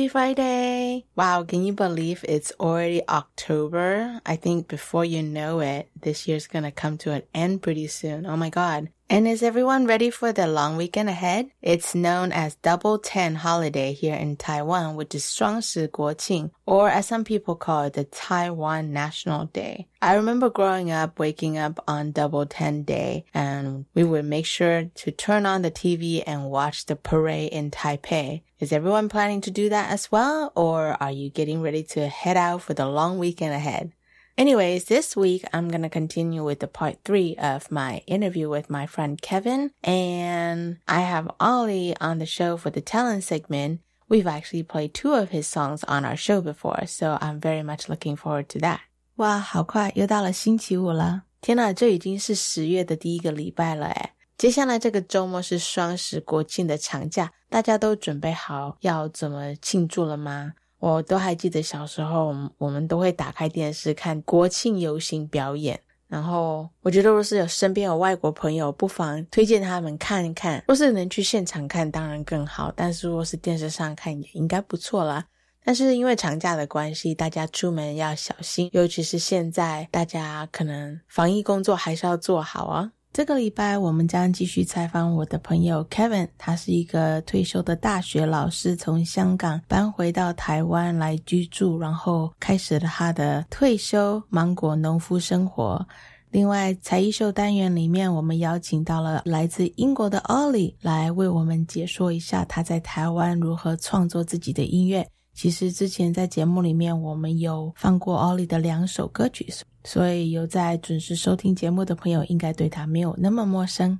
Happy Friday! Wow, can you believe it's already October? I think before you know it, this year's gonna come to an end pretty soon. Oh my god. And is everyone ready for the long weekend ahead? It's known as Double Ten holiday here in Taiwan, which is 双十国庆, or as some people call it, the Taiwan National Day. I remember growing up, waking up on Double Ten Day, and we would make sure to turn on the TV and watch the parade in Taipei. Is everyone planning to do that as well, or are you getting ready to head out for the long weekend ahead? Anyways, this week I'm going to continue with the part three of my interview with my friend Keven. And I have Oli on the show for the talent segment. We've actually played two of his songs on our show before, so I'm very much looking forward to that. 哇，好快又到了星期五了！天呐，这已经是十月的第一个礼拜了诶接下来这个周末是双十国庆的长假，大家都准备好要怎么庆祝了吗？我都还记得小时候，我们都会打开电视看国庆游行表演。然后我觉得，若是有身边有外国朋友，不妨推荐他们看一看。若是能去现场看，当然更好。但是若是电视上看，也应该不错啦。但是因为长假的关系，大家出门要小心，尤其是现在，大家可能防疫工作还是要做好啊。这个礼拜，我们将继续采访我的朋友 Kevin。他是一个退休的大学老师，从香港搬回到台湾来居住，然后开始了他的退休芒果农夫生活。另外，才艺秀单元里面，我们邀请到了来自英国的 Ollie 来为我们解说一下他在台湾如何创作自己的音乐。其实之前在节目里面，我们有放过 Ollie 的两首歌曲。所以有在准时收听节目的朋友，应该对他没有那么陌生。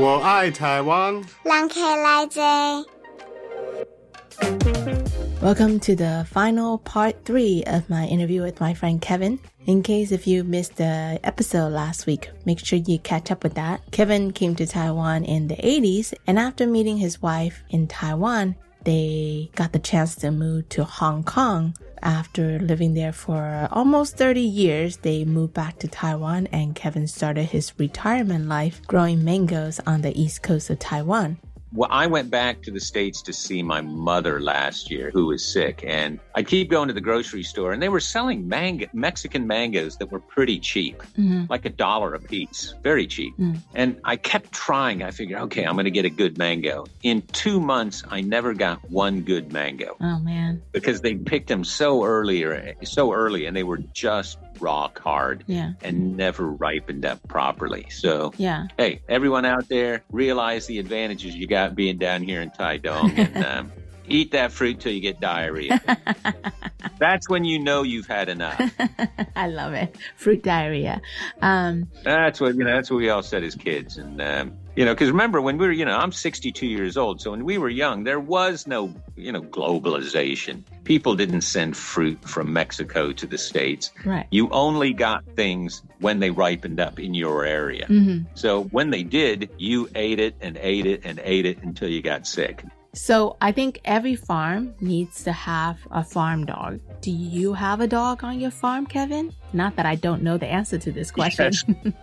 我爱台湾. Welcome to the final part three of my interview with my friend Keven. In case if you missed the episode last week, make sure you catch up with that. Keven came to Taiwan in the 80s, and after meeting his wife in Taiwan, they got the chance to move to Hong Kong after living there for almost 30 years, they moved back to Taiwan and Keven started his retirement life growing mangoes on the east coast of Taiwan. Well, I went back to the States to see my mother last year, who was sick. And I keep going to the grocery store, and they were selling mango, Mexican mangoes that were pretty cheap, mm-hmm. like a dollar a piece, very cheap. Mm. And I kept trying. I figured, okay, I'm going to get a good mango. In two months, I never got one good mango. Oh, man. Because they picked them so earlier, so early, and they were just rock hard yeah. and never ripened up properly. So, yeah. hey, everyone out there, realize the advantages you got being down here in Taitung and um, eat that fruit till you get diarrhea. That's when you know you've had enough. I love it. Fruit diarrhea. Um, that's what, you know, that's what we all said as kids. And, um, you know, because remember when we were, you know, I'm 62 years old. So when we were young, there was no, you know, globalization. People didn't send fruit from Mexico to the States. Right. You only got things when they ripened up in your area. Mm-hmm. So when they did, you ate it and ate it and ate it until you got sick. So I think every farm needs to have a farm dog. Do you have a dog on your farm, Keven? Not that I don't know the answer to this question.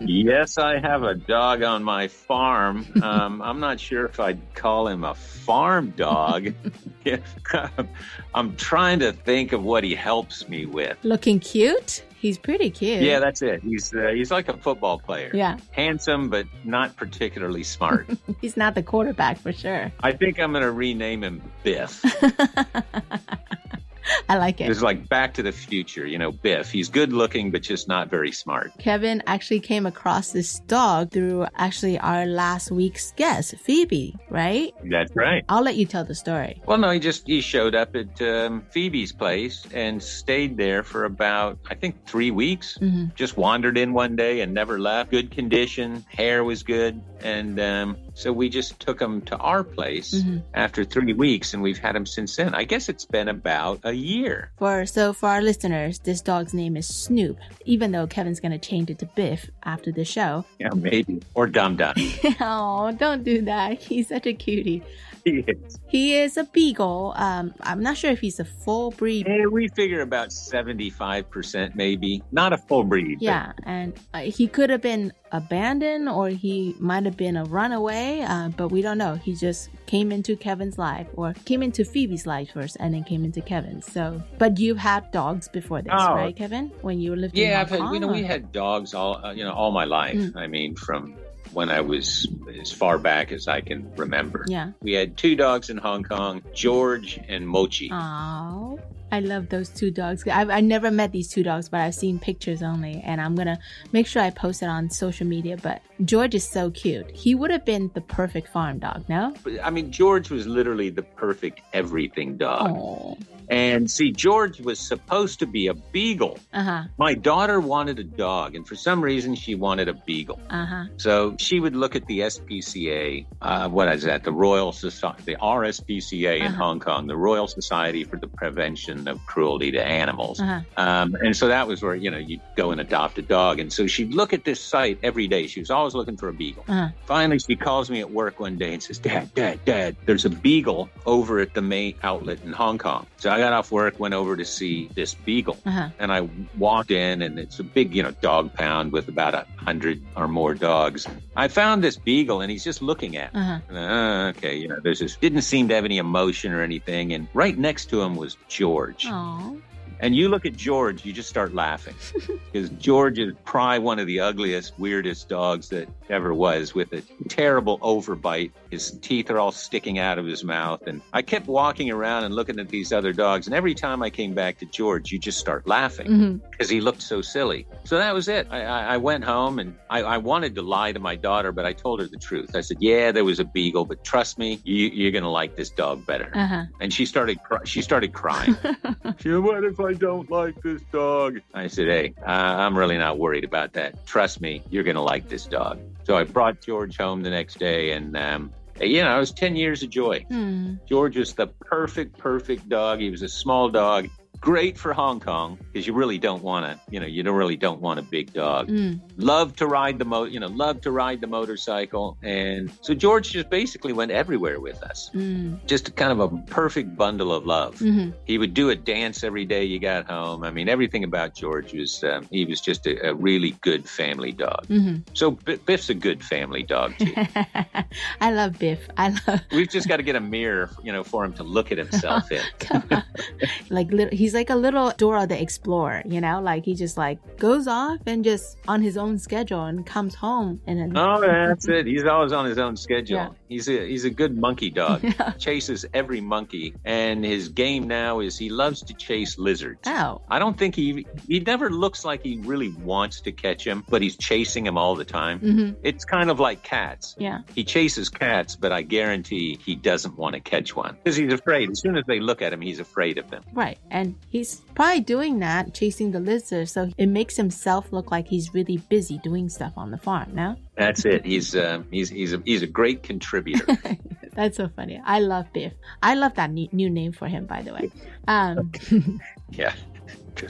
Yes, yes I have a dog on my farm. Um, I'm not sure if I'd call him a farm dog. I'm trying to think of what he helps me with. Looking cute? He's pretty cute. Yeah, that's it. He's uh, he's like a football player. Yeah. Handsome, but not particularly smart. he's not the quarterback for sure. I think I'm going to rename him Biff. I like it. It's like Back to the Future, you know, Biff. He's good looking, but just not very smart. Keven actually came across this dog through actually our last week's guest, Phoebe, right? That's right. I'll let you tell the story. Well, no, he just he showed up at um, Phoebe's place and stayed there for about I think three weeks. Mm-hmm. Just wandered in one day and never left. Good condition, hair was good, and um, so we just took him to our place mm-hmm. after three weeks, and we've had him since then. I guess it's been about a year. For so for our listeners, this dog's name is Snoop. Even though Keven's gonna change it to Biff after the show. Yeah, maybe or Dum Dum. oh, don't do that. He's such a cutie. He is. He is a beagle. Um, I'm not sure if he's a full breed. Yeah, we figure about 75% maybe. Not a full breed. Yeah, but... and uh, he could have been abandoned or he might have been a runaway, uh, but we don't know. He just came into Keven's life or came into Phoebe's life first and then came into Keven's. So, but you've had dogs before this, oh. right, Keven? When you were living yeah, in Hong Kong? you know, we had dogs all, uh, you know, all my life. Mm. I mean, from when I was as far back as I can remember. Yeah. We had two dogs in Hong Kong, George and Mochi. Oh. I love those two dogs. I've, I never met these two dogs, but I've seen pictures only, and I'm gonna make sure I post it on social media. But George is so cute. He would have been the perfect farm dog, no? I mean, George was literally the perfect everything dog. Aww. And see, George was supposed to be a beagle. Uh-huh. My daughter wanted a dog, and for some reason, she wanted a beagle. Uh-huh. So she would look at the SPCA, uh, what is that? The Royal Society, the RSPCA in uh-huh. Hong Kong, the Royal Society for the Prevention of Cruelty to Animals. Uh-huh. Um, and so that was where, you know, you'd go and adopt a dog. And so she'd look at this site every day. She was always looking for a beagle. Uh-huh. Finally, she calls me at work one day and says, Dad, Dad, Dad, there's a beagle over at the May outlet in Hong Kong. So I got off work, went over to see this beagle, uh-huh. and I walked in, and it's a big, you know, dog pound with about a hundred or more dogs. I found this beagle, and he's just looking at me. Uh-huh. Uh, okay, you know, there's this didn't seem to have any emotion or anything, and right next to him was George. Aww. And you look at George, you just start laughing because George is probably one of the ugliest, weirdest dogs that ever was with a terrible overbite. His teeth are all sticking out of his mouth. And I kept walking around and looking at these other dogs. And every time I came back to George, you just start laughing because mm-hmm. he looked so silly. So that was it. I, I, I went home and I, I, wanted to lie to my daughter, but I told her the truth. I said, Yeah, there was a beagle, but trust me, you, are going to like this dog better. Uh-huh. And she started, she started crying. she said, What if I don't like this dog? I said, Hey, uh, I'm really not worried about that. Trust me, you're going to like this dog. So I brought George home the next day, and um, you know, it was 10 years of joy. Hmm. George was the perfect, perfect dog. He was a small dog great for Hong Kong because you really don't want to, you know, you don't really don't want a big dog. Mm. Love to ride the mo, you know, love to ride the motorcycle, and so George just basically went everywhere with us. Mm. Just kind of a perfect bundle of love. Mm-hmm. He would do a dance every day you got home. I mean, everything about George was um, he was just a, a, really good family dog. Mm-hmm. So Biff's a good family dog too. I love Biff. I love. We've just got to get a mirror, you know, for him to look at himself in. like little, he's like a little Dora the Explorer, you know, like he just like goes off and just on his own schedule and comes home and then. Oh, that's it. He's always on his own schedule. Yeah. He's a he's a good monkey dog. Yeah. Chases every monkey, and his game now is he loves to chase lizards. Oh. I don't think he he never looks like he really wants to catch him, but he's chasing him all the time. Mm-hmm. It's kind of like cats. Yeah. He chases cats, but I guarantee he doesn't want to catch one because he's afraid. As soon as they look at him, he's afraid of them. Right, and he's probably doing that, chasing the lizard, so it makes himself look like he's really busy doing stuff on the farm. Now. That's it. He's uh, he's he's a he's a great contributor. That's so funny. I love Biff. I love that new, new name for him, by the way. Um, yeah.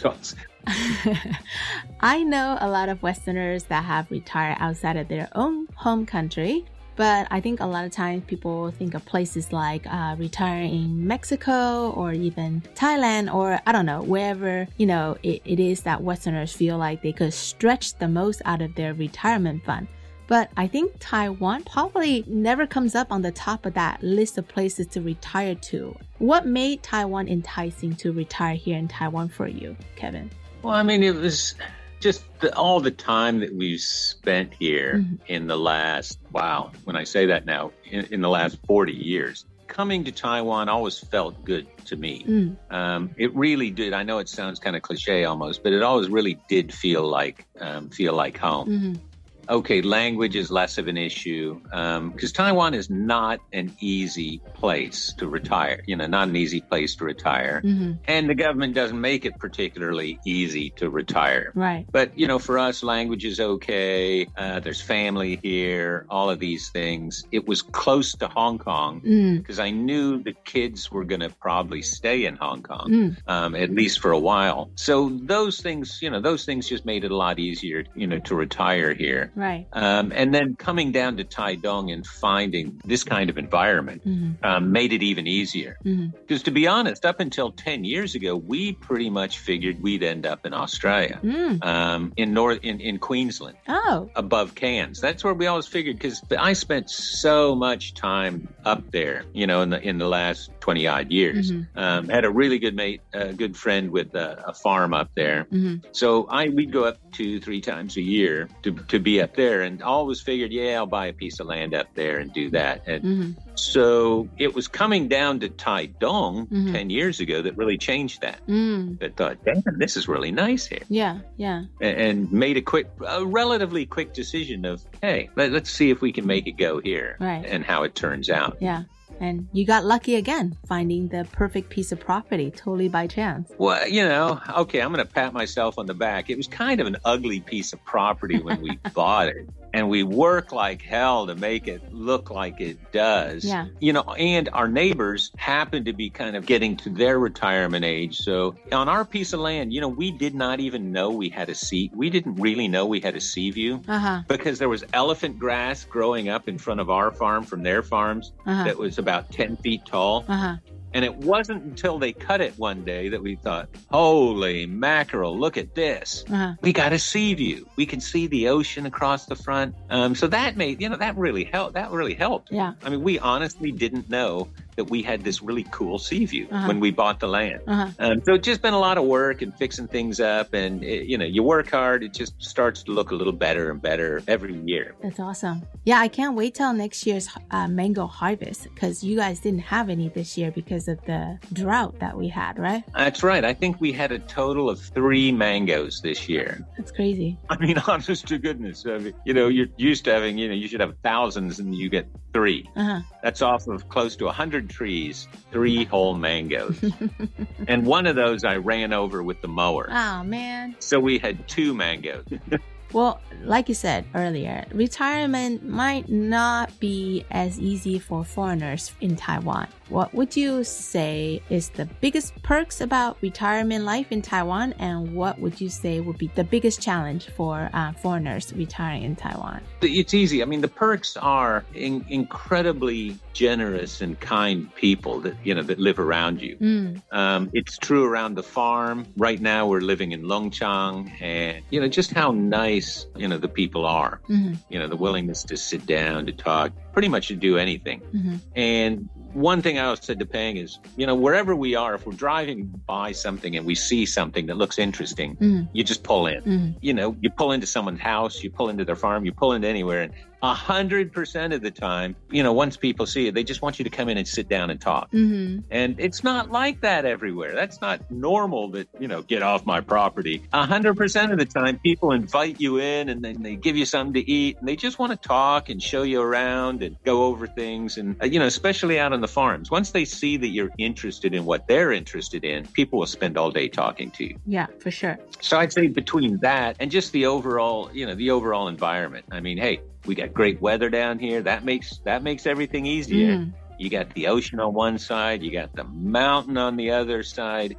I know a lot of Westerners that have retired outside of their own home country But I think a lot of times people think of places like uh, retiring in Mexico or even Thailand or I don't know, wherever, you know, it, it is that Westerners feel like they could stretch the most out of their retirement fund. But I think Taiwan probably never comes up on the top of that list of places to retire to. What made Taiwan enticing to retire here in Taiwan for you, Keven? Well, I mean, it was just the, all the time that we've spent here mm-hmm. in the last, wow, when I say that now, in, in, the last 40 years, coming to Taiwan always felt good to me. Mm. Um, it really did. I know it sounds kind of cliche almost, but it always really did feel like, um, feel like home. Mm-hmm okay, language is less of an issue because um, Taiwan is not an easy place to retire. You know, not an easy place to retire, mm-hmm. and the government doesn't make it particularly easy to retire. Right. But you know, for us, language is okay. Uh, there's family here. All of these things. It was close to Hong Kong because mm. I knew the kids were going to probably stay in Hong Kong mm. um, at least for a while. So those things, you know, those things just made it a lot easier, you know, to retire here. Right. Um, and then coming down to Taitung and finding this kind of environment mm-hmm. um, made it even easier. Because mm-hmm. to be honest, up until 10 years ago, we pretty much figured we'd end up in Australia, mm. um, in North, in, in Queensland. Oh. Above Cairns. That's where we always figured because I spent so much time up there, you know, in the, in the last 20 odd years. Mm-hmm. Um, had a really good mate, a good friend with a, a farm up there. Mm-hmm. So I, we'd go up two, three times a year to, to be up there and always figured, yeah, I'll buy a piece of land up there and do that. And mm-hmm. so it was coming down to Taitung mm-hmm. 10 years ago that really changed that. Mm. That thought, damn, this is really nice here. Yeah, yeah. And, and, made a quick, a relatively quick decision of, hey, let, us see if we can make it go here right. and how it turns out. Yeah. And you got lucky again, finding the perfect piece of property totally by chance. Well, you know, okay, I'm going to pat myself on the back. It was kind of an ugly piece of property when we bought it and we work like hell to make it look like it does. Yeah. You know, and our neighbors happen to be kind of getting to their retirement age. So on our piece of land, you know, we did not even know we had a sea. We didn't really know we had a sea view uh-huh. because there was elephant grass growing up in front of our farm from their farms uh-huh. that was about 10 feet tall. Uh-huh. And it wasn't until they cut it one day that we thought, holy mackerel, look at this. Uh-huh. We got a sea view. We can see the ocean across the front. Um, so that made, you know, that really helped. That really helped. Yeah. I mean, we honestly didn't know that we had this really cool sea view uh-huh. when we bought the land. Uh-huh. Um, so it's just been a lot of work and fixing things up. And, it, you know, you work hard, it just starts to look a little better and better every year. That's awesome. Yeah, I can't wait till next year's uh, mango harvest because you guys didn't have any this year because of the drought that we had, right? That's right. I think we had a total of three mangoes this year. That's crazy. I mean, honest to goodness. I mean, you know, you're used to having, you know, you should have thousands and you get 3 uh-huh. That's off of close to 100 trees, three whole mangoes. and one of those I ran over with the mower. Oh, man. So we had two mangoes. Well, like you said earlier, retirement might not be as easy for foreigners in Taiwan. What would you say is the biggest perks about retirement life in Taiwan, and what would you say would be the biggest challenge for uh, foreigners retiring in Taiwan? It's easy. I mean, the perks are in- incredibly generous and kind people that you know that live around you. Mm. Um, it's true around the farm. Right now, we're living in Longchang, and you know just how nice you know the people are. Mm-hmm. You know the willingness to sit down to talk, pretty much to do anything. Mm-hmm. And one thing I always said to Peng is, you know, wherever we are, if we're driving by something and we see something that looks interesting, mm. you just pull in. Mm. You know, you pull into someone's house, you pull into their farm, you pull into anywhere, and a hundred percent of the time, you know, once people see it, they just want you to come in and sit down and talk. Mm-hmm. And it's not like that everywhere. That's not normal that, you know, get off my property. A hundred percent of the time, people invite you in and then they give you something to eat and they just want to talk and show you around and go over things. And, uh, you know, especially out on the farms, once they see that you're interested in what they're interested in, people will spend all day talking to you. Yeah, for sure. So I'd say between that and just the overall, you know, the overall environment. I mean, hey, we got great weather down here. That makes that makes everything easier. Mm. You got the ocean on one side, you got the mountain on the other side,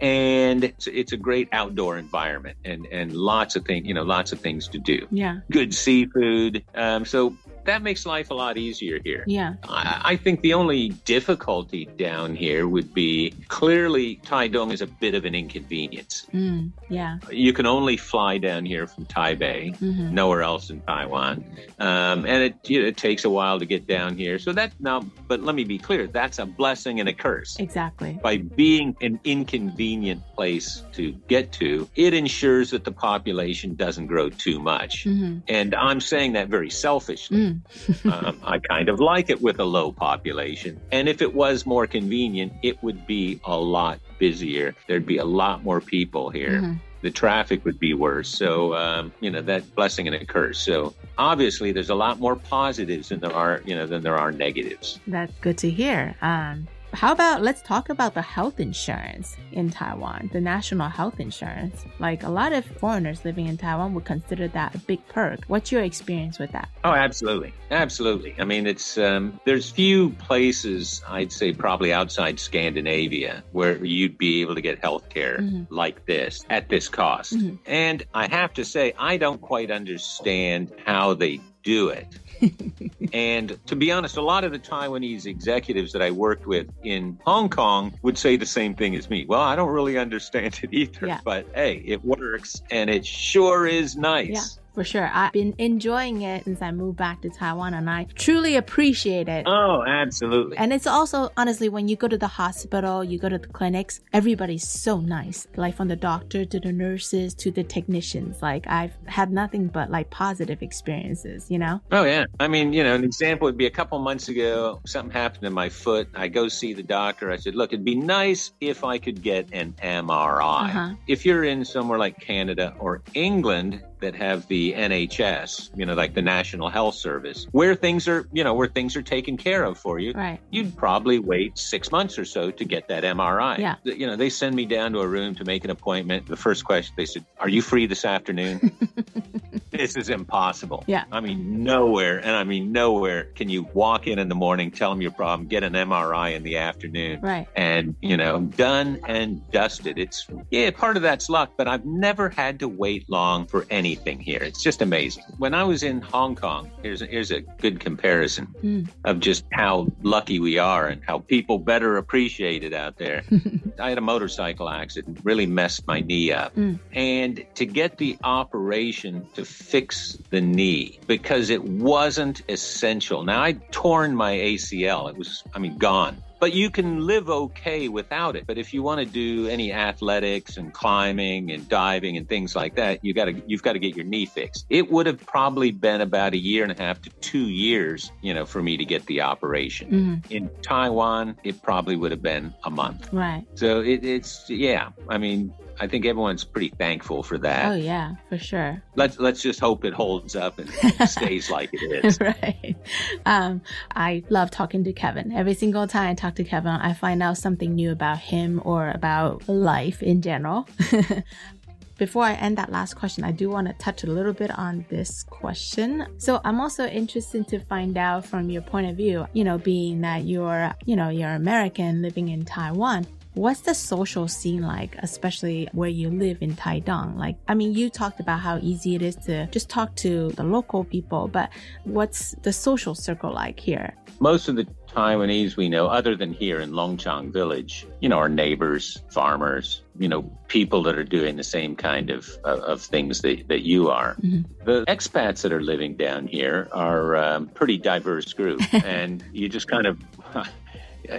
and it's, it's a great outdoor environment and and lots of things, you know, lots of things to do. Yeah, good seafood. Um, so that makes life a lot easier here. Yeah. I, I think the only difficulty down here would be clearly Taitung is a bit of an inconvenience. Mm, yeah. You can only fly down here from Taipei, Mhm. nowhere else in Taiwan, um, and it you know, it takes a while to get down here. So that now, but let me be clear, that's a blessing and a curse. Exactly. By being an inconvenient place to get to, it ensures that the population doesn't grow too much. hmm And I'm saying that very selfishly. Mm. um, I kind of like it with a low population. And if it was more convenient, it would be a lot busier. There'd be a lot more people here. Mhm. The traffic would be worse. So, um, you know, that blessing and a curse. So obviously there's a lot more positives than there are, you know, than there are negatives. That's good to hear. Um, how about let's talk about the health insurance in Taiwan, the national health insurance. Like a lot of foreigners living in Taiwan would consider that a big perk. What's your experience with that? Oh, absolutely. Absolutely. I mean, it's, um, there's few places, I'd say probably outside Scandinavia, where you'd be able to get health care Mhm. like this at this cost. Mhm. And I have to say, I don't quite understand how they do it. And to be honest, a lot of the Taiwanese executives that I worked with in Hong Kong would say the same thing as me. Well, I don't really understand it either, Yeah. but hey, it works and it sure is nice. Yeah, for sure. I've been enjoying it since I moved back to Taiwan and I truly appreciate it. Oh, absolutely. And it's also, honestly, when you go to the hospital, you go to the clinics, everybody's so nice. Like from the doctor to the nurses to the technicians. Like I've had nothing but like positive experiences, you know? Oh yeah. I mean, you know, an example would be a couple months ago, something happened to my foot. I go see the doctor. I said, "Look, it'd be nice if I could get an MRI." Uh-huh. If you're in somewhere like Canada or England that have the NHS, you know, like the National Health Service, where things are, you know, where things are taken care of for you, Right. you'd probably wait six months or so to get that MRI. Yeah. You know, they send me down to a room to make an appointment. The first question they said, Are you free this afternoon? this is impossible. Yeah. I mean, nowhere, and I mean, nowhere can you walk in in the morning, tell them your problem, get an MRI in the afternoon. Right. And, you know, done and dusted. It's, yeah, part of that's luck, but I've never had to wait long for anything here. It's just amazing. When I was in Hong Kong, here's a, here's a good comparison Mm. of just how lucky we are and how people better appreciate it out there. I had a motorcycle accident, really messed my knee up. Mm. And to get the operation to fix the knee because it wasn't essential. Now I'd torn my ACL. It was, I mean, gone. But you can live okay without it. But if you want to do any athletics and climbing and diving and things like that, you got to you've got to get your knee fixed. It would have probably been about a year and a half to 2 years, you know, for me to get the operation. Mhm. In Taiwan, it probably would have been a month. Right. So it, it's yeah. I mean, I think everyone's pretty thankful for that. Oh, yeah, for sure. Let's let's just hope it holds up and stays like it is. right. Um, I love talking to Keven. Every single time I talk to Keven, I find out something new about him or about life in general. Before I end that last question, I do want to touch a little bit on this question. So I'm also interested to find out from your point of view, you know, being that you're, you know, you're American living in Taiwan. What's the social scene like, especially where you live in Taitung? Like, I mean, you talked about how easy it is to just talk to the local people, but what's the social circle like here? Most of the Taiwanese we know, other than here in Longchang Village, you know, our neighbors, farmers, you know, people that are doing the same kind of of, of things that, that you are. Mhm. The expats that are living down here are um, pretty diverse group, and you just kind of.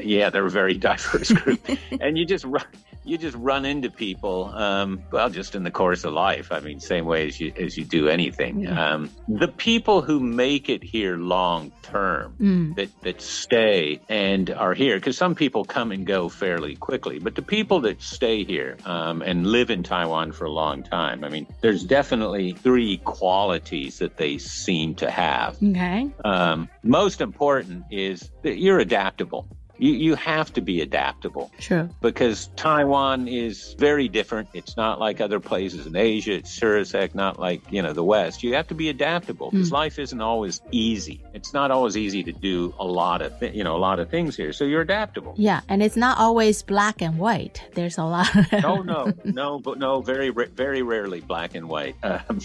Yeah, they're a very diverse group, and you just run, you just run into people. Um, well, just in the course of life. I mean, same way as you as you do anything. Yeah. Um, the people who make it here long term, Mm, that that stay and are here because some people come and go fairly quickly but the people that stay here um, and live in taiwan for a long time i mean there's definitely three qualities that they seem to have okay. um, most important is that you're adaptable you, you have to be adaptable True. because Taiwan is very different. It's not like other places in Asia. It's sure as not like, you know, the West. You have to be adaptable because life isn't always easy. It's not always easy to do a lot of, th- you know, a lot of things here. So you're adaptable. Yeah, and it's not always black and white. There's a lot. no, no, no, but no, very, very rarely black and white. Um,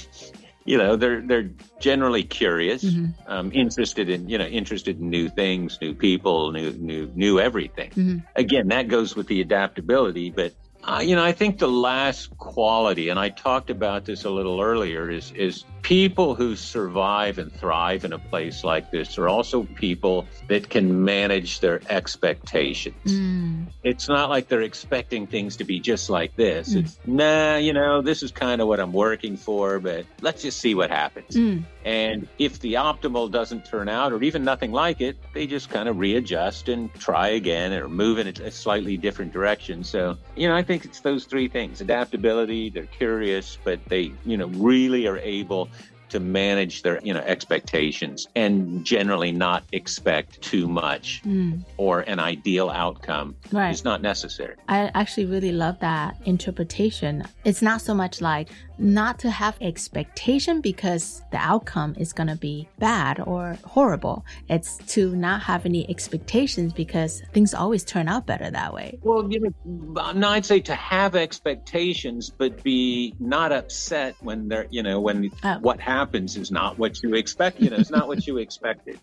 you know they're they're generally curious, mm-hmm. um, interested in you know interested in new things, new people, new new new everything. Mm-hmm. Again, that goes with the adaptability, but uh, you know, I think the last quality, and I talked about this a little earlier, is is people who survive and thrive in a place like this are also people that can manage their expectations. Mm. It's not like they're expecting things to be just like this. Mm. It's nah, you know, this is kind of what I'm working for, but let's just see what happens. Mm. And if the optimal doesn't turn out, or even nothing like it, they just kind of readjust and try again or move in a slightly different direction. So, you know, I think it's those three things adaptability, they're curious, but they, you know, really are able to manage their you know expectations and generally not expect too much mm. or an ideal outcome right. is not necessary. I actually really love that interpretation. It's not so much like not to have expectation because the outcome is going to be bad or horrible. It's to not have any expectations because things always turn out better that way. Well, you know, no, I'd say to have expectations, but be not upset when they're, you know, when oh. what happens is not what you expect. You know, it's not what you expected.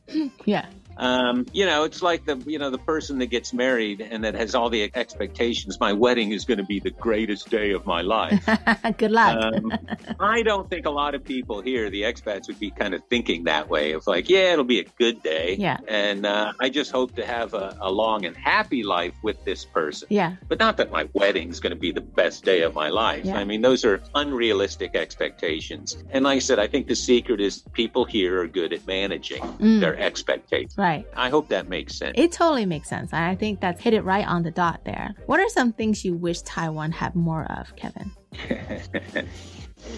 yeah. Um, you know, it's like the you know the person that gets married and that has all the expectations. My wedding is going to be the greatest day of my life. Good luck. Um, I don't think a lot of people here, the expats, would be kind of thinking that way of like, yeah, it'll be a good day. Yeah. And uh, I just hope to have a, a, long and happy life with this person. Yeah. But not that my wedding's going to be the best day of my life. Yeah. I mean, those are unrealistic expectations. And like I said, I think the secret is people here are good at managing mm. their expectations. Right. I hope that makes sense. It totally makes sense. I think that's hit it right on the dot there. What are some things you wish Taiwan had more of, Keven?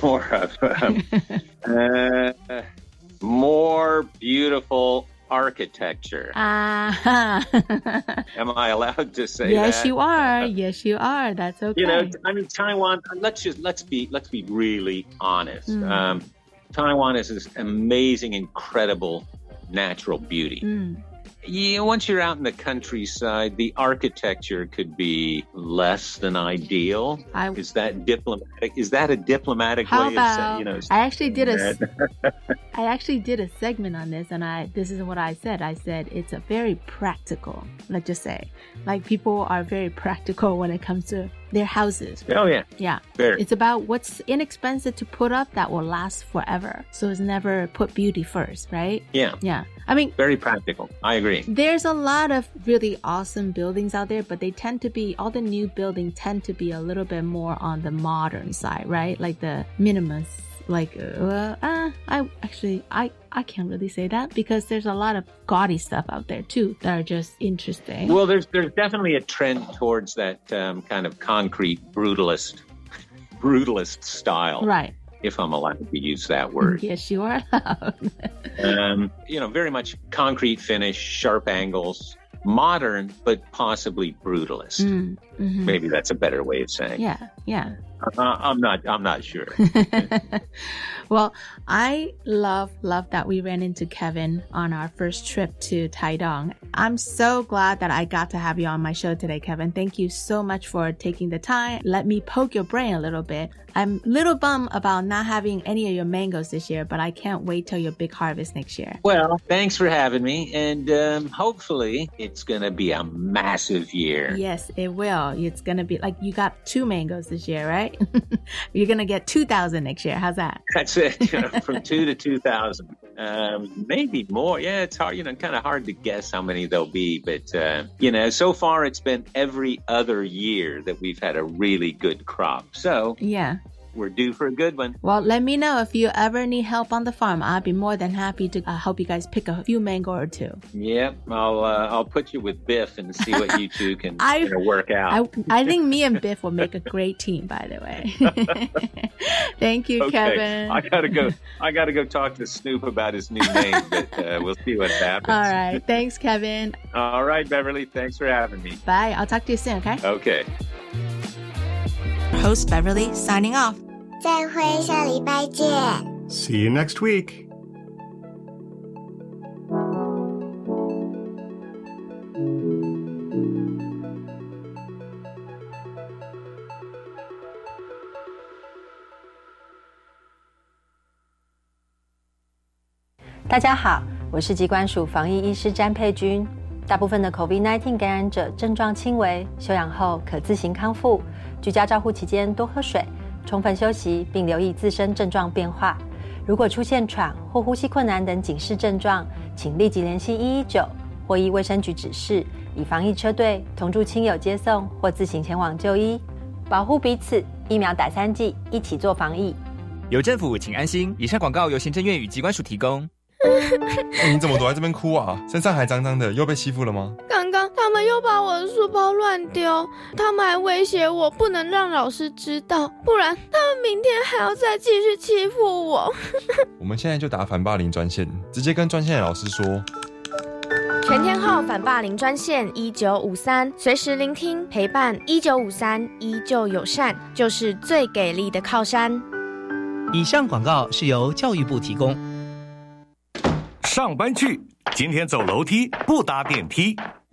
more of um, uh, more beautiful architecture. Uh-huh. Am I allowed to say yes, that? you are. Yes, you are. That's okay. You know, I mean, Taiwan. Let's just let's be let's be really honest. Mm. Um, Taiwan is this amazing, incredible natural beauty. Mm. Yeah, once you're out in the countryside, the architecture could be less than ideal. I, is that diplomatic? Is that a diplomatic way about, of saying? You know, I actually did a, I actually did a segment on this, and I this is what I said. I said it's a very practical. Let's just say, like people are very practical when it comes to their houses. Oh yeah, yeah. Very. It's about what's inexpensive to put up that will last forever. So it's never put beauty first, right? Yeah, yeah. I mean, very practical. I agree. There's a lot of really awesome buildings out there, but they tend to be all the new buildings tend to be a little bit more on the modern side, right? Like the minimalist like uh, uh, I actually I I can't really say that because there's a lot of gaudy stuff out there too that are just interesting. Well, there's there's definitely a trend towards that um, kind of concrete brutalist brutalist style, right? If I'm allowed to use that word. Yes, you are allowed. um, you know, very much concrete finish, sharp angles, modern, but possibly brutalist. Mm, mm-hmm. Maybe that's a better way of saying. Yeah, yeah. Uh, I'm not. I'm not sure. well, I love love that we ran into Keven on our first trip to Taitung. I'm so glad that I got to have you on my show today, Keven. Thank you so much for taking the time. Let me poke your brain a little bit. I'm a little bummed about not having any of your mangoes this year, but I can't wait till your big harvest next year. Well, thanks for having me, and um, hopefully it's gonna be a massive year. Yes, it will. It's gonna be like you got two mangoes this year, right? You're going to get 2,000 next year. How's that? That's it. You know, from two to 2,000. Um, maybe more. Yeah, it's hard, you know, kind of hard to guess how many there'll be. But, uh, you know, so far it's been every other year that we've had a really good crop. So, yeah we're due for a good one. Well, let me know if you ever need help on the farm. I'll be more than happy to uh, help you guys pick a few mango or two. Yep, I'll uh, I'll put you with Biff and see what you two can I, work out. I, I, think me and Biff will make a great team. By the way, thank you, okay. Keven. I gotta go. I gotta go talk to Snoop about his new name, but uh, we'll see what happens. All right, thanks, Keven. All right, Beverly. Thanks for having me. Bye. I'll talk to you soon. Okay. Okay. Host Beverly signing off. 再会，下礼拜见。See you next week. 大家好，我是机关署防疫医师詹佩君。大部分的 COVID-19 感染者症状轻微，休养后可自行康复。 居家照护期间多喝水，充分休息，并留意自身症状变化。如果出现喘或呼吸困难等警示症状，请立即联系一一九或依卫生局指示，以防疫车队同住亲友接送或自行前往就医，保护彼此。疫苗打三剂，一起做防疫。有政府，请安心。以上广告由行政院与机关署提供。你怎么躲在这边哭啊？身上还脏脏的，又被欺负了吗？他们又把我的书包乱丢，他们还威胁我不能让老师知道，不然他们明天还要再继续欺负我。我们现在就打反霸凌专线，直接跟专线的老师说。全天候反霸凌专线一九五三，随时聆听陪伴。一九五三依旧友善，就是最给力的靠山。以上广告是由教育部提供。上班去，今天走楼梯不搭电梯。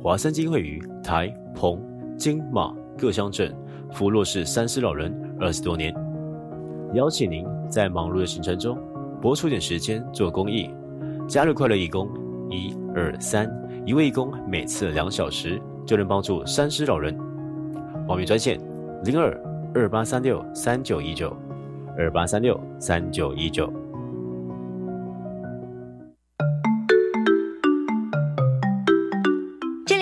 华山金会于台、澎、金、马各乡镇扶弱势三失老人二十多年，邀请您在忙碌的行程中拨出点时间做公益，加入快乐义工，一二三，一位义工每次两小时就能帮助三失老人。报名专线零二二八三六三九一九二八三六三九一九。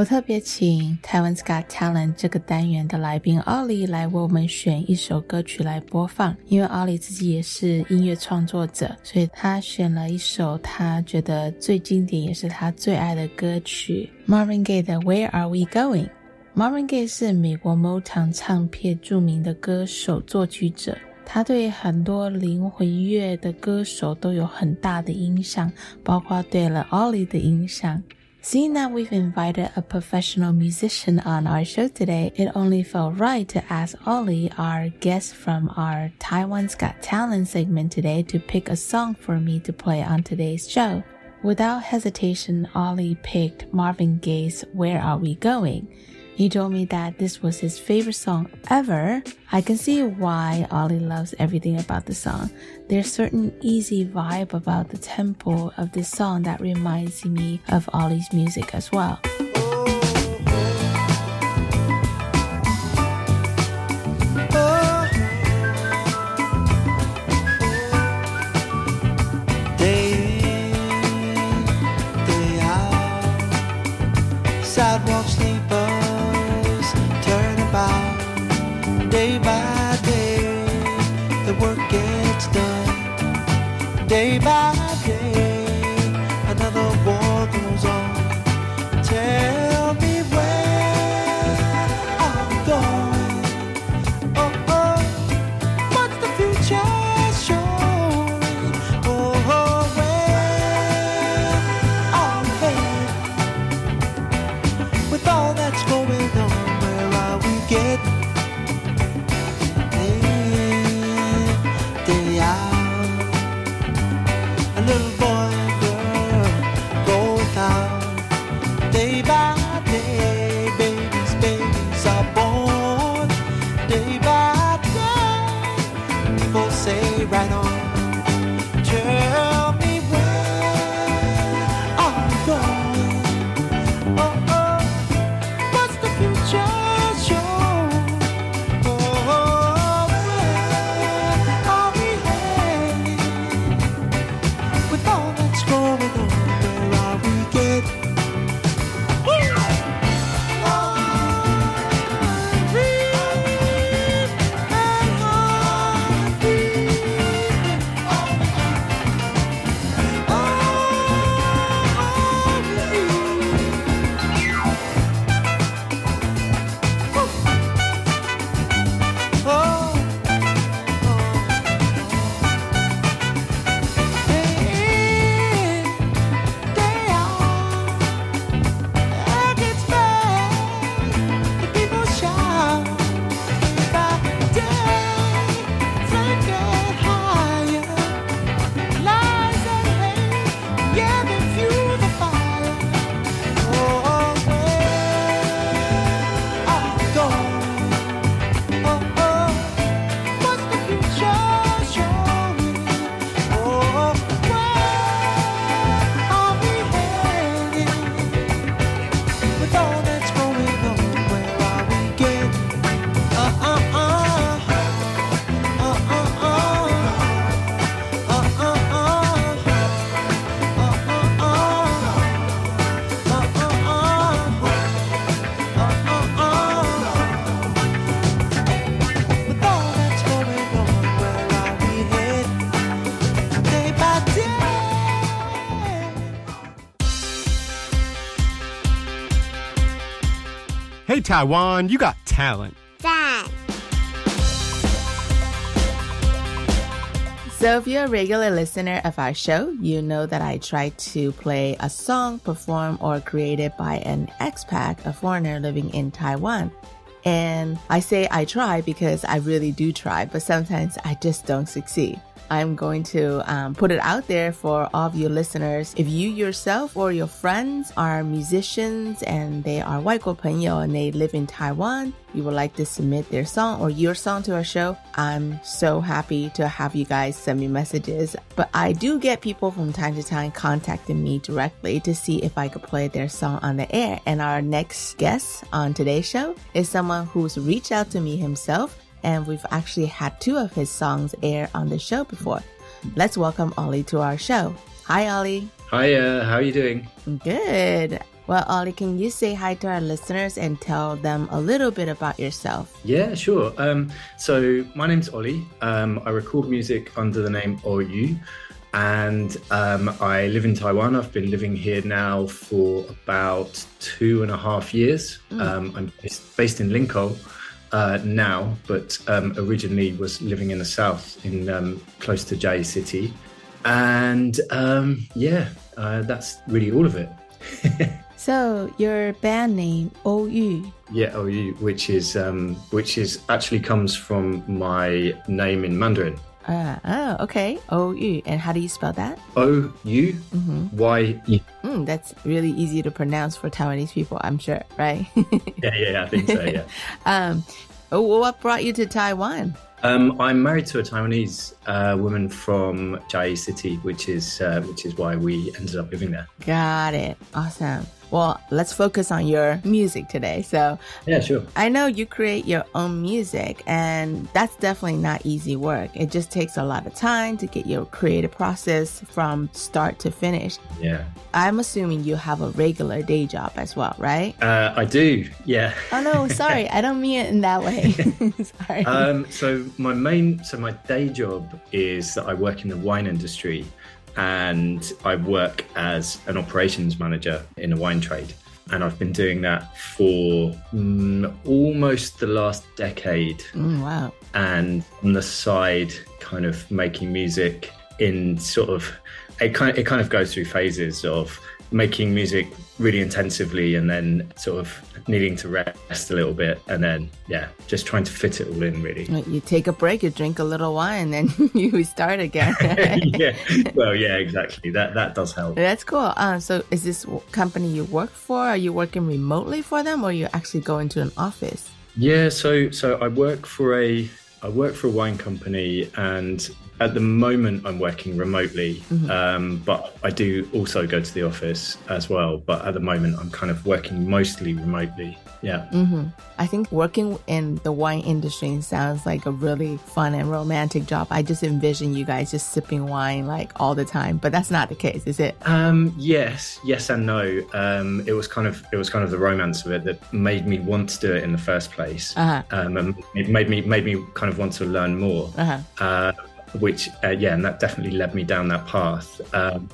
我特别请台湾 Got Talent 这个单元的来宾奥利来为我们选一首歌曲来播放，因为奥利自己也是音乐创作者，所以他选了一首他觉得最经典也是他最爱的歌曲 Marvin Gaye 的 Where Are We Going。Marvin Gaye 是美国 Motown 唱片著名的歌手、作曲者，他对很多灵魂乐的歌手都有很大的影响，包括对了奥利的影响。Seeing that we've invited a professional musician on our show today, it only felt right to ask Oli, our guest from our Taiwan's Got Talent segment today, to pick a song for me to play on today's show. Without hesitation, Oli picked Marvin Gaye's Where Are We Going? He told me that this was his favorite song ever. I can see why Oli loves everything about the song. There's certain easy vibe about the tempo of this song that reminds me of Oli's music as well. Taiwan, you got talent. 赞。So, if you're a regular listener of our show, you know that I try to play a song performed or created by an expat, a foreigner living in Taiwan. And I say I try because I really do try, but sometimes I just don't succeed. I'm going to um, put it out there for all of you listeners. If you yourself or your friends are musicians and they are 外国朋友 and they live in Taiwan, you would like to submit their song or your song to our show, I'm so happy to have you guys send me messages. But I do get people from time to time contacting me directly to see if I could play their song on the air. And our next guest on today's show is someone who's reached out to me himself and we've actually had two of his songs air on the show before. Let's welcome Oli to our show. Hi, Oli. Hi, uh, how are you doing? Good. Well, Oli, can you say hi to our listeners and tell them a little bit about yourself? Yeah, sure. Um, so my name's Oli. Um, I record music under the name OuYu. And um, I live in Taiwan. I've been living here now for about two and a half years. Mm. Um, I'm based, in Linkou uh, now, but um, originally was living in the south, in um, close to Chiayi City, and um, yeah, uh, that's really all of it. So, your band name, OuYu. Yeah, OuYu, which is um, which is actually comes from my name in Mandarin. Uh, oh, okay. OuYu. And how do you spell that? O U. Y E. Mm, that's really easy to pronounce for Taiwanese people, I'm sure, right? Yeah, yeah, I think so. Yeah. um, oh, what brought you to Taiwan? Um, I'm married to a Taiwanese uh, woman from Chiayi City, which is uh, which is why we ended up living there. Got it. Awesome. Well, let's focus on your music today. So, Yeah, sure. I know you create your own music, and that's definitely not easy work. It just takes a lot of time to get your creative process from start to finish. Yeah. I'm assuming you have a regular day job as well, right? Uh, I do. Yeah. Oh no, sorry, I don't mean it in that way. sorry. um, so my main, so my day job is that I work in the wine industry, and I work as an operations manager in a wine trade. And I've been doing that for mm, almost the last decade. Mm, wow. and on the side kind of making music in sort of it kind of, it kind of goes through phases of making music really intensively and then sort of needing to rest a little bit and then yeah just trying to fit it all in really You take a break, you drink a little wine, then you start again. yeah well yeah exactly that that does help That's cool. Uh, so, is this company you work for? Are you working remotely for them, or you actually go into an office? Yeah, so so I work for a I work for a wine company, and at the moment I'm working remotely. Mhm. Um, but I do also go to the office as well. But at the moment I'm kind of working mostly remotely. Yeah. hmm I think working in the wine industry sounds like a really fun and romantic job. I just envision you guys just sipping wine like all the time, but that's not the case, is it? Um, yes, yes and no. Um, it was kind of it was kind of the romance of it that made me want to do it in the first place. Uh-huh. Um, and it made me made me kind of want to learn more. Uh-huh. uh, which uh, yeah, and that definitely led me down that path. Um,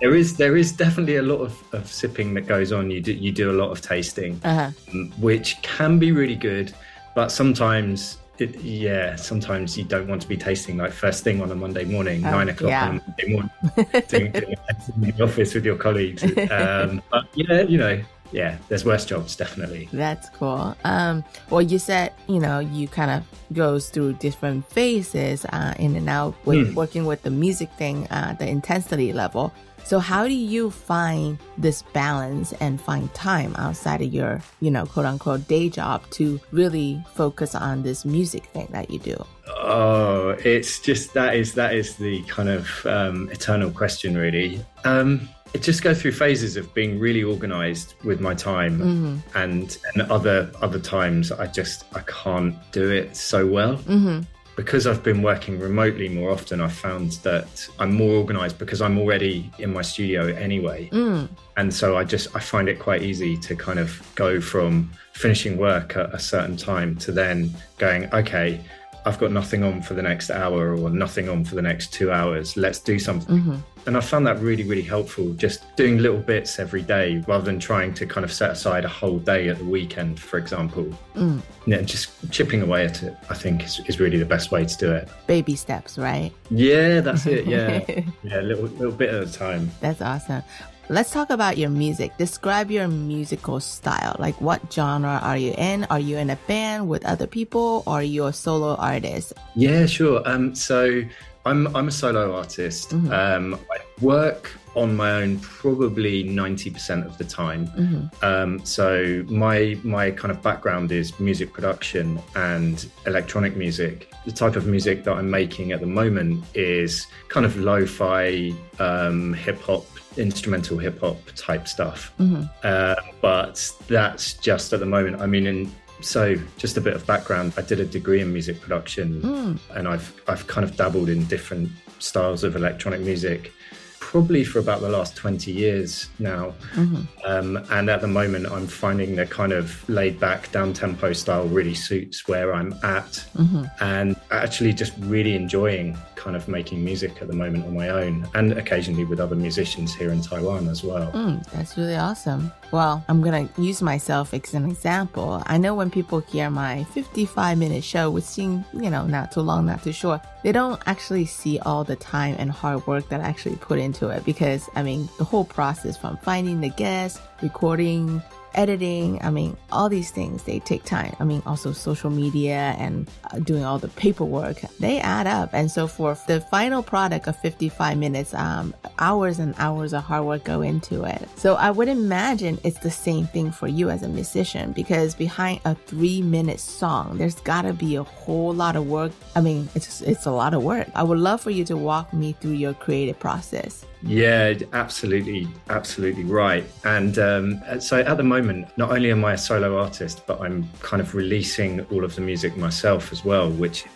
there is there is definitely a lot of, of sipping that goes on. You do you do a lot of tasting, Uh-huh. um, which can be really good, but sometimes. It, yeah, sometimes you don't want to be tasting like first thing on a Monday morning, Oh, nine o'clock yeah. on a Monday morning, doing, doing in the office with your colleagues. Um, but yeah, you know, yeah, there's worse jobs definitely. That's cool. Um, well, you said you know you kind of goes through different phases uh, in and out with Hmm. working with the music thing, uh, the intensity level. So how do you find this balance and find time outside of your you know quote unquote day job to really focus on this music thing that you do? Oh, it's just that is that is the kind of um, eternal question, really. Um, it just goes through phases of being really organized with my time, Mhm. and and other other times I just I can't do it so well. Mm-hmm. Because I've been working remotely more often, I've found that I'm more organized because I'm already in my studio anyway Mm. and so I just I find it quite easy to kind of go from finishing work at a certain time to then going okay I've got nothing on for the next hour or nothing on for the next two hours. Let's do something. Mm-hmm. And I found that really, really helpful. Just doing little bits every day rather than trying to kind of set aside a whole day at the weekend, for example. Mm. Yeah, just chipping away at it, I think, is, is really the best way to do it. Baby steps, right? Yeah, that's it. Yeah, yeah, a little little bit at a time. That's awesome. Let's talk about your music. Describe your musical style. Like, what genre are you in? Are you in a band with other people, or are you a solo artist? Yeah, sure. Um, so I'm I'm a solo artist. Mm-hmm. Um, I work on my own probably 90% of the time. Mm-hmm. Um, so my my kind of background is music production and electronic music. The type of music that I'm making at the moment is kind of lo-fi, um, hip hop, instrumental hip hop type stuff. Mm-hmm. Uh, but that's just at the moment. I mean, in so just a bit of background. I did a degree in music production, Mm. and I've I've kind of dabbled in different styles of electronic music, probably for about the last twenty years now. Mhm. Um, and at the moment, I'm finding the kind of laid back, down tempo style really suits where I'm at, Mhm. and actually just really enjoying kind of making music at the moment on my own, and occasionally with other musicians here in Taiwan as well. Mm, that's really awesome. Well, I'm gonna use myself as an example. I know when people hear my 55 minute show, which seems, you know, not too long, not too short, they don't actually see all the time and hard work that I actually put into it because, I mean, the whole process from finding the guests, recording, editing, I mean, all these things, they take time. I mean, also social media and uh, doing all the paperwork, they add up. And so for the final product of 55 minutes, um, hours and hours of hard work go into it. So I would imagine it's the same thing for you as a musician because behind a three minute song, there's gotta be a whole lot of work. I mean, it's, it's a lot of work. I would love for you to walk me through your creative process. Yeah, absolutely, absolutely right. And um, so at the moment, not only am I a solo artist, but I'm kind of releasing all of the music myself as well, which is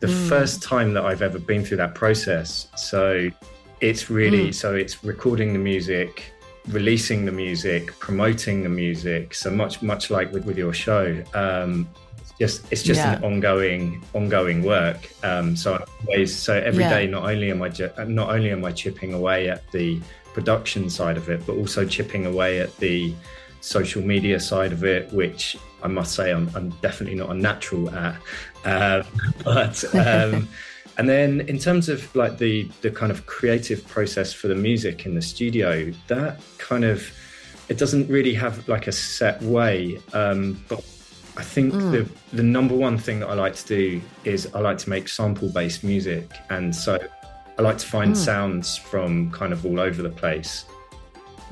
the Mm. first time that I've ever been through that process. So it's really Mm. so it's recording the music, releasing the music, promoting the music. So much, much like with, with your show. Um, just it's just an ongoing ongoing work. Um, so I'm always so every Yeah. day not only am I not only am I chipping away at the production side of it, but also chipping away at the social media side of it, which I must say I'm, I'm definitely not a natural at. Uh, but um, and then in terms of like the the kind of creative process for the music in the studio, that kind of it doesn't really have like a set way, um, but I think Mm. the the number one thing that I like to do is I like to make sample based music, and so I like to find Mm. sounds from kind of all over the place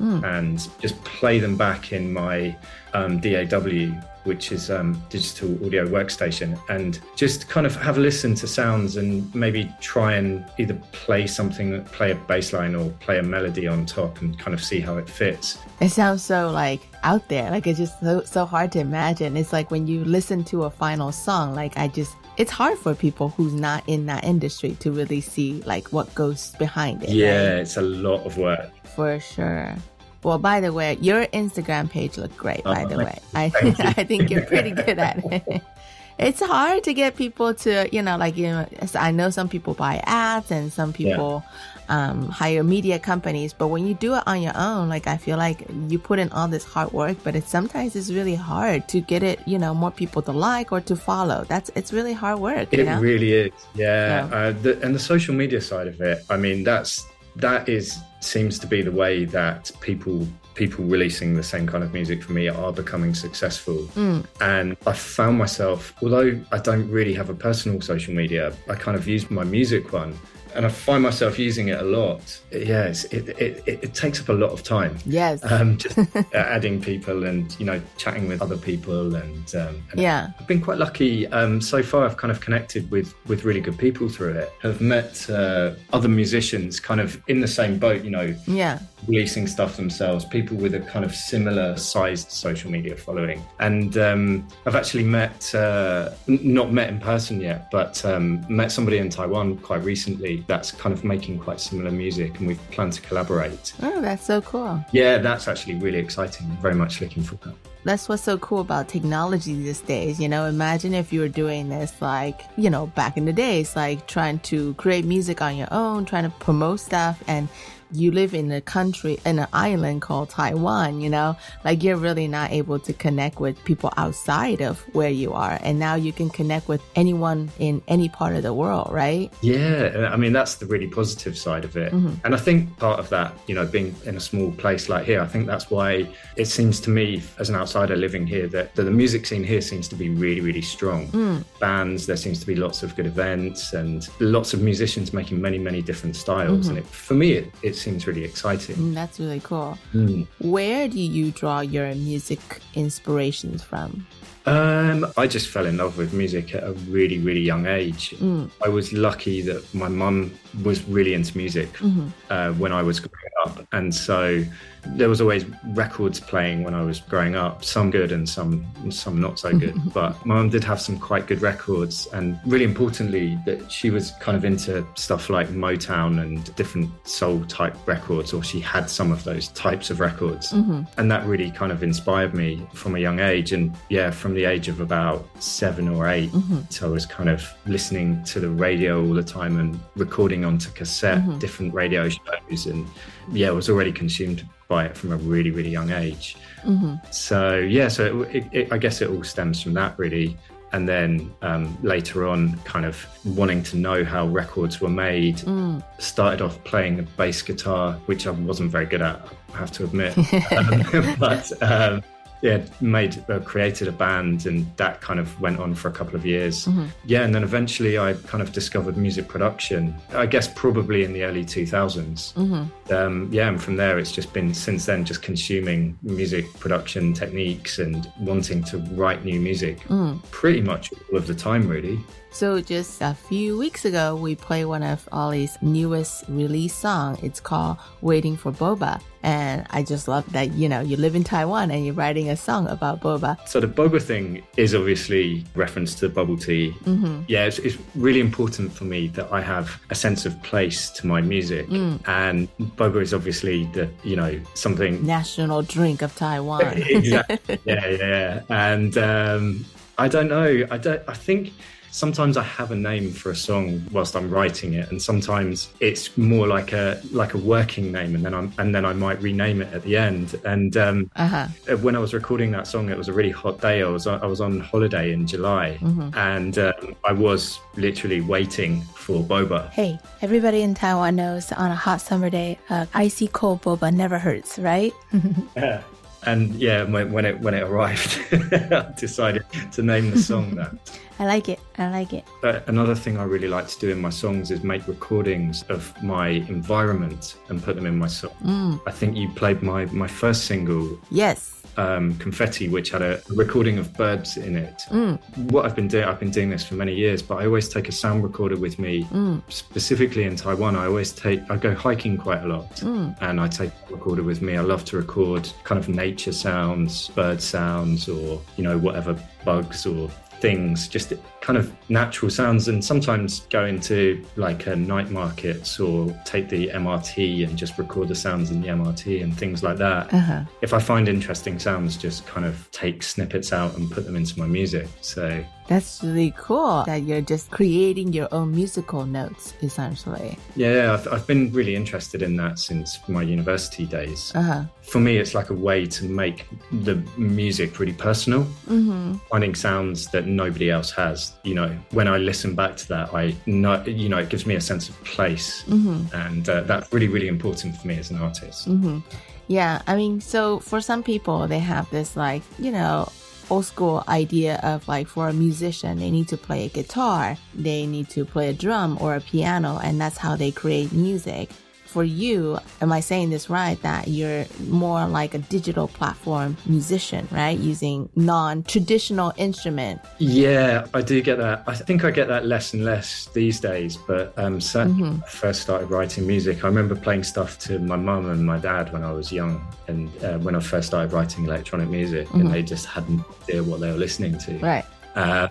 Mm. and just play them back in my um, DAW, which is um, digital audio workstation, and just kind of have a listen to sounds and maybe try and either play something, play a bass line or play a melody on top and kind of see how it fits. It sounds so like out there. Like it's just so so hard to imagine. It's like when you listen to a final song, like I just it's hard for people who's not in that industry to really see like what goes behind it. Yeah, right? it's a lot of work. For sure. Well, by the way, your Instagram page looked great, by Oh, the way. I I think you're pretty good at it. It's hard to get people to, you know, like, you know, I know some people buy ads and some people um, hire media companies, but when you do it on your own, like, I feel like you put in all this hard work, but it's sometimes it's really hard to get it, you know, more people to like or to follow. That's, it's really hard work, you It know? really is, yeah. Yeah. Uh, the, and the social media side of it, I mean, that's that is seems to be the way that people people releasing the same kind of music for me are becoming successful. Mm. And I found myself, although I don't really have a personal social media, I kind of use my music one. And I find myself using it a lot. Yeah, it's, it, it, it, it takes up a lot of time. Yes. Um, just uh, adding people and, you know, chatting with other people. And, um, and Yeah. I've been quite lucky. Um, so far, I've kind of connected with with really good people through it. Have met uh, other musicians, kind of in the same boat. You know, Yeah. Releasing stuff themselves. People with a kind of similar sized social media following. And um, I've actually met, uh, not met in person yet, but um, met somebody in Taiwan quite recently that's kind of making quite similar music, and we've planned to collaborate. Oh, that's so cool. Yeah, that's actually really exciting. Very much looking forward to that. That's what's so cool about technology these days. You know, imagine if you were doing this like, you know, back in the days, like trying to create music on your own, trying to promote stuff and you live in a country in an island called Taiwan, you know, like you're really not able to connect with people outside of where you are. And now you can connect with anyone in any part of the world, right? Yeah, I mean, that's the really positive side of it. Mhm. And I think part of that, you know, being in a small place like here, I think that's why it seems to me, as an outsider living here, that, that the music scene here seems to be really, really strong. Mm. Bands, there seems to be lots of good events and lots of musicians making many, many different styles. Mhm. And it, for me, it, it seems really exciting. Mm, that's really cool. Mm. Where do you draw your music inspirations from? Um, I just fell in love with music at a really, really young age. Mm. I was lucky that my mum was really into music Mhm. uh, when I was growing up, and so there was always records playing when I was growing up. Some good and some some not so good. but my mum did have some quite good records, and really importantly, that she was kind of into stuff like Motown and different soul type records, or she had some of those types of records Mhm. and that really kind of inspired me from a young age and yeah from the age of about seven or 8 Mhm. so i was kind of listening to the radio all the time and recording onto cassette Mhm. different radio shows and yeah i was already consumed by it from a really really young age Mm-hmm. so yeah so it, it, it, i guess it all stems from that really and then um, later on kind of wanting to know how records were made Mm. started off playing the bass guitar, which I wasn't very good at, I have to admit. Um, but um, yeah, made uh, created a band, and that kind of went on for a couple of years. Mhm. Yeah, and then eventually I kind of discovered music production. I guess probably in the early 2000s. Mhm. Um, yeah, and from there it's just been since then just consuming music production techniques and wanting to write new music Mm. pretty much all of the time, really. So just a few weeks ago, we played one of Oli's newest release song. It's called "Waiting for Boba," and I just love that you know you live in Taiwan and you're writing a song about boba. So the boba thing is obviously reference to bubble tea. Mhm. Yeah, it's, it's really important for me that I have a sense of place to my music, Mm. and boba is obviously the you know something National drink of Taiwan. exactly. yeah, yeah, yeah. And um, I don't know. I don't. I think sometimes I have a name for a song whilst I'm writing it, and sometimes it's more like a like a working name, and then I'm and then I might rename it at the end. And um, Uh-huh. uh, when I was recording that song, it was a really hot day. I was I was on holiday in July, Mhm. and um, I was literally waiting for boba. Hey, everybody in Taiwan knows on a hot summer day, uh, icy cold boba never hurts, right? Yeah. And yeah, when, when it when it arrived, I decided to name the song that. I like it. I like it. But another thing I really like to do in my songs is make recordings of my environment and put them in my song. Mm. I think you played my my first single, Yes. um, Confetti, which had a recording of birds in it. Mm. What I've been doing, I've been doing this for many years, but I always take a sound recorder with me. Mm. Specifically in Taiwan, I always take, I go hiking quite a lot Mm. and I take a recorder with me. I love to record kind of nature sounds, bird sounds, or, you know, whatever bugs or things, just kind of natural sounds. And sometimes go into like a night markets or take the MRT and just record the sounds in the MRT and things like that. Uh-huh. If I find interesting sounds, just kind of take snippets out and put them into my music. So That's really cool that you're just creating your own musical notes, essentially. yeah, I've, I've been really interested in that since my university days. Uh-huh. For me, it's like a way to make the music really personal. Mm-hmm. finding sounds that nobody else has. You know, when I listen back to that, I know, you know, it gives me a sense of place, Mhm. and uh, that's really, really important for me as an artist. Mm-hmm. Yeah, I mean, so for some people, they have this like, you know, old school idea of like for a musician, they need to play a guitar, they need to play a drum or a piano, and that's how they create music. For you, am I saying this right? That you're more like a digital platform musician, right? Using non traditional instrument. Yeah, I do get that. I think I get that less and less these days. But um, certainly, when I first started writing music, I remember playing stuff to my mum and my dad when I was young, and uh, when I first started writing electronic music, Mhm. and they just hadn't idea what they were listening to. Right. Uh,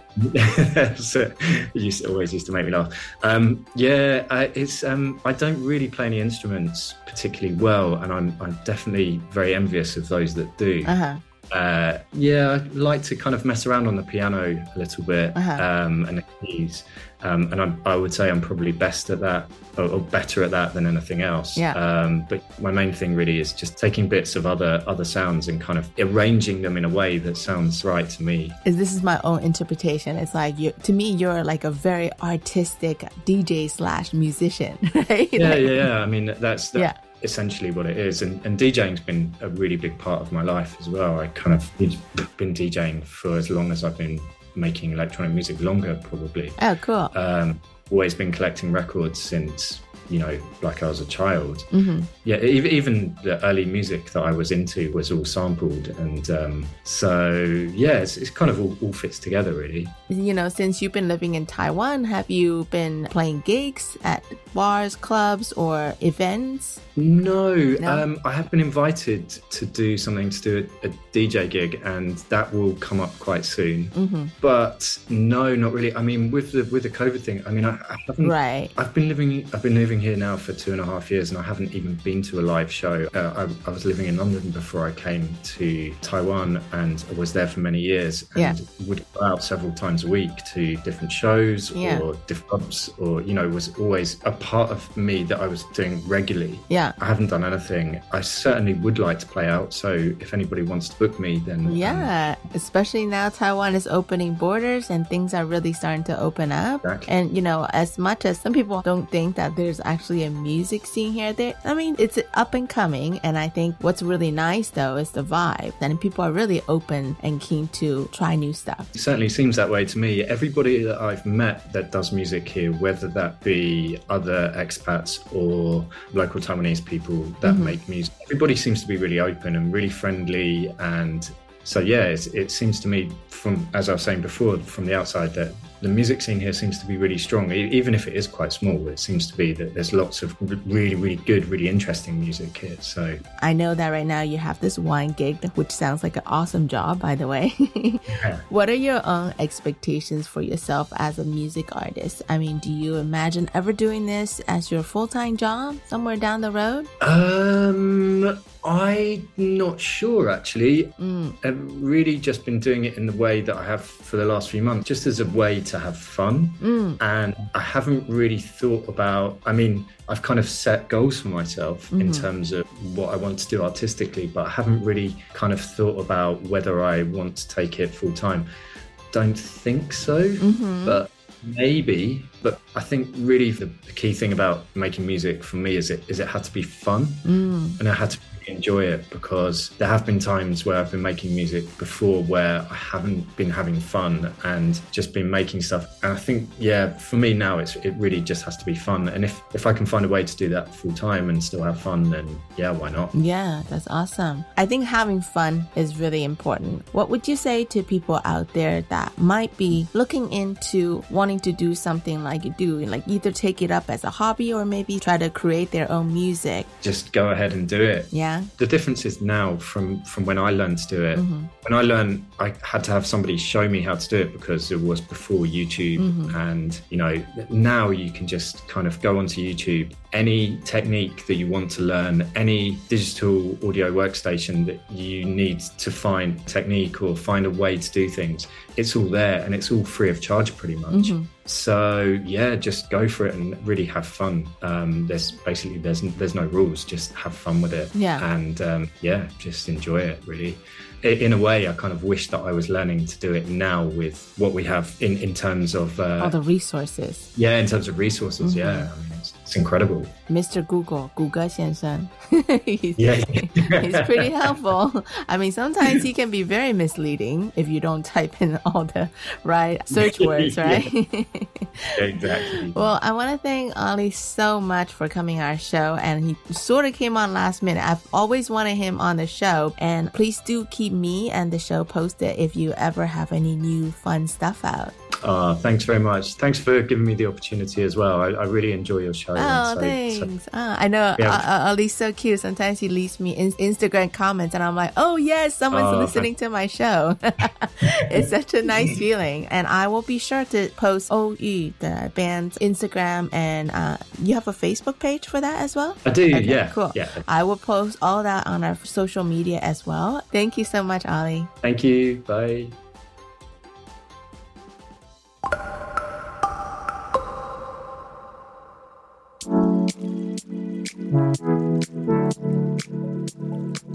so used always used to make me laugh. Um, yeah, uh, it's um, I don't really play any instruments particularly well, and I'm I'm definitely very envious of those that do. Uh-huh. Uh, yeah, I like to kind of mess around on the piano a little bit Uh-huh. um, and the keys. Um, and I'm, I would say I'm probably best at that or, or better at that than anything else. Yeah. Um, but my main thing really is just taking bits of other other sounds and kind of arranging them in a way that sounds right to me. Is this is my own interpretation. It's like you to me you're like a very artistic DJ slash musician, right? Yeah, Like- yeah, yeah. I mean, that's, that's Yeah. essentially what it is. And, and DJing's been a really big part of my life as well. I kind of been DJing for as long as I've been making electronic music, longer probably. Oh, cool. Um, always been collecting records since you know, like I was a child. Mhm. Yeah, even, even the early music that I was into was all sampled, and um, so yeah, it's, it's kind of all, all fits together really. You know, since you've been living in Taiwan, have you been playing gigs at bars, clubs, or events? No, No? Um, I have been invited to do something to do a, a DJ gig, and that will come up quite soon. Mm-hmm. But no, not really. I mean, with the with the COVID thing, I mean, I, I haven't. Right. I've been living. I've been living here now for two and a half years, and I haven't even been to a live show. Uh, I, I was living in London before I came to Taiwan, and I was there for many years. And Yeah. would go out several times a week to different shows Yeah. or different clubs, or you know, was always a part of me that I was doing regularly. Yeah. I haven't done anything. I certainly would like to play out. So if anybody wants to book me, then um, Yeah, especially now Taiwan is opening borders and things are really starting to open up. Exactly. And you know, as much as some people don't think that there's actually a music scene here, there I mean, it's up and coming and I think what's really nice though is the vibe. And people are really open and keen to try new stuff. It certainly seems that way to me. Everybody that I've met that does music here, whether that be other expats or local Taiwanese people that Mhm. make music, everybody seems to be really open and really friendly. And so, yeah, it's, it seems to me, from as I was saying before, from the outside, that the music scene here seems to be really strong. Even if it is quite small, it seems to be that there's lots of really, really good, really interesting music here. So, I know that right now you have this wine gig, which sounds like an awesome job, by the way. what are your own expectations for yourself as a music artist? I mean, do you imagine ever doing this as your full time job somewhere down the road? Um, I'm not sure actually. Mm. I've really just been doing it in the way that I have for the last few months, just as a way to have fun. Mm. And I haven't really thought about, I mean, I've kind of set goals for myself in Mhm. terms of what I want to do artistically, but I haven't really kind of thought about whether I want to take it full time. Don't think so, Mhm. but maybe. But I think really the, the key thing about making music for me is it is it had to be fun Mm. and it had to enjoy it because there have been times where I've been making music before where I haven't been having fun and just been making stuff. And I think, yeah, for me now, it's it really just has to be fun. And if if I can find a way to do that full time and still have fun, then yeah, why not? Yeah, that's awesome. I think having fun is really important. What would you say to people out there that might be looking into wanting to do something like you do, like either take it up as a hobby or maybe try to create their own music? Just go ahead and do it. Yeah. The difference is now from from when I learned to do it. Mhm. When I learned, I had to have somebody show me how to do it because it was before YouTube. Mhm. And you know, now you can just kind of go onto YouTube. Any technique that you want to learn, any digital audio workstation that you need to find technique or find a way to do things, it's all there and it's all free of charge pretty much. Mhm. So yeah, just go for it and really have fun. Um, there's basically there's there's no rules. Just have fun with it. Yeah. And um, yeah, just enjoy it. Really. In a way, I kind of wish that I was learning to do it now with what we have in in terms of uh, All the resources. yeah, in terms of resources. Mhm. Yeah, I mean, it's, incredible. Mr. Google, Google 先生. he's, Yeah. he's pretty helpful. I mean, sometimes he can be very misleading if you don't type in all the right search words, Yeah. right? exactly. Well, I want to thank Oli so much for coming on our show, and he sort of came on last minute. I've always wanted him on the show, and please do keep me and the show posted if you ever have any new fun stuff out. Uh, thanks very much. Thanks for giving me the opportunity as well. I, I really enjoy your show. Oh, so, thanks. So, uh, I know Yeah. uh, uh, Ali's so cute. Sometimes he leaves me in Instagram comments, and I'm like, oh, yes, someone's Oh, listening to my show. it's such a nice feeling. And I will be sure to post OuYu, the band's Instagram, and uh, you have a Facebook page for that as well? I do, Okay, yeah. Cool. Yeah. I will post all that on our social media as well. Thank you so much, Ali. Thank you. Bye.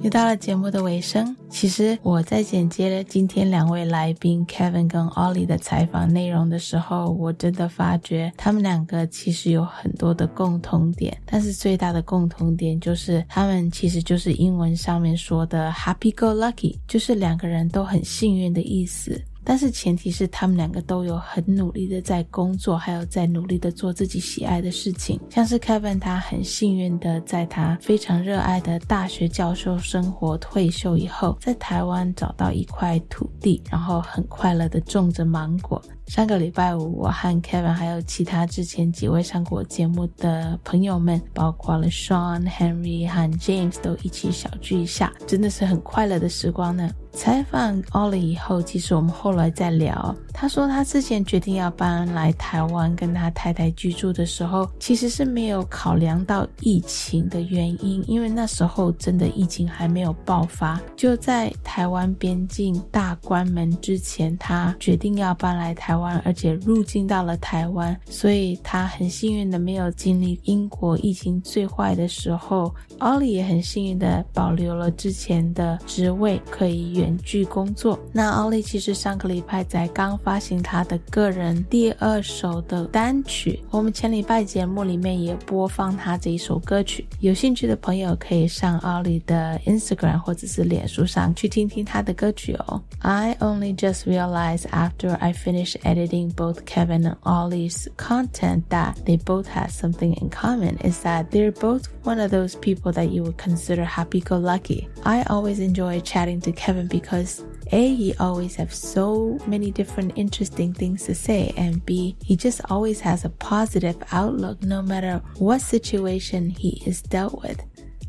又到了节目的尾声，其实我在剪接了今天两位来宾 Kevin 跟 Ollie 的采访内容的时候，我真的发觉他们两个其实有很多的共同点，但是最大的共同点就是他们其实就是英文上面说的 happy go lucky，就是两个人都很幸运的意思。但是前提是他们两个都有很努力的在工作，还有在努力的做自己喜爱的事情。像是 Kevin，他很幸运的在他非常热爱的大学教授生活退休以后，在台湾找到一块土地，然后很快乐的种着芒果。上个礼拜五，我和 Kevin 还有其他之前几位上过节目的朋友们，包括了 Sean、Henry 和 James 都一起小聚一下，真的是很快乐的时光呢。采访 Ollie 以后，其实我们后来再聊，他说他之前决定要搬来台湾跟他太太居住的时候，其实是没有考量到疫情的原因，因为那时候真的疫情还没有爆发，就在台湾边境大关门之前，他决定要搬来台台湾，而且入境到了台湾，所以他很幸运的没有经历英国疫情最坏的时候。Ollie 也很幸运的保留了之前的职位，可以远距工作。那 Ollie 其实上个礼拜才刚发行他的个人第二首的单曲，我们前礼拜节目里面也播放他这一首歌曲。有兴趣的朋友可以上 Ollie 的 Instagram 或者是脸书上去听听他的歌曲哦。I only just realized after I finished editing both Keven and Oli's content that they both had something in common is that they're both one of those people that you would consider happy-go-lucky. I always enjoy chatting to Keven because A, he always has so many different interesting things to say, and B, he just always has a positive outlook no matter what situation he is dealt with.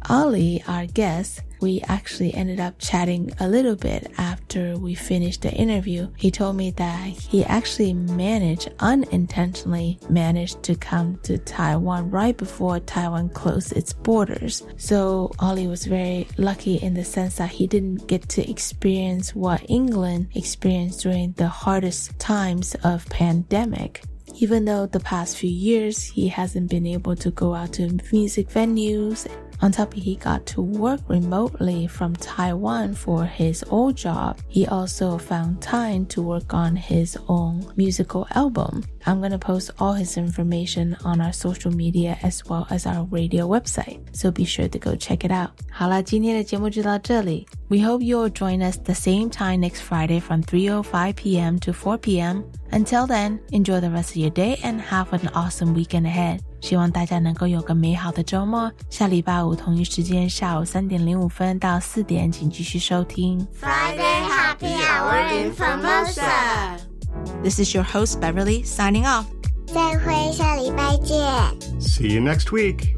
Oli, our guest, we actually ended up chatting a little bit after we finished the interview. He told me that he actually managed, unintentionally managed to come to Taiwan right before Taiwan closed its borders. So Oli was very lucky in the sense that he didn't get to experience what England experienced during the hardest times of pandemic even though the past few years he hasn't been able to go out to music venues. On top, he got to work remotely from Taiwan for his old job. He also found time to work on his own musical album. I'm gonna post all his information on our social media as well as our radio website, so be sure to go check it out. 好了，今天的节目就到这里。We hope you'll join us the same time next Friday from 3:05 p.m. to 4 p.m. Until then, enjoy the rest of your day and have an awesome weekend ahead. 希望大家能够有个美好的周末。下礼拜五同一时间，下午三点零五分到四点，请继续收听 Friday Happy Hour in Formosa。This is your host Beverly signing off。再会，下礼拜见。See you next week.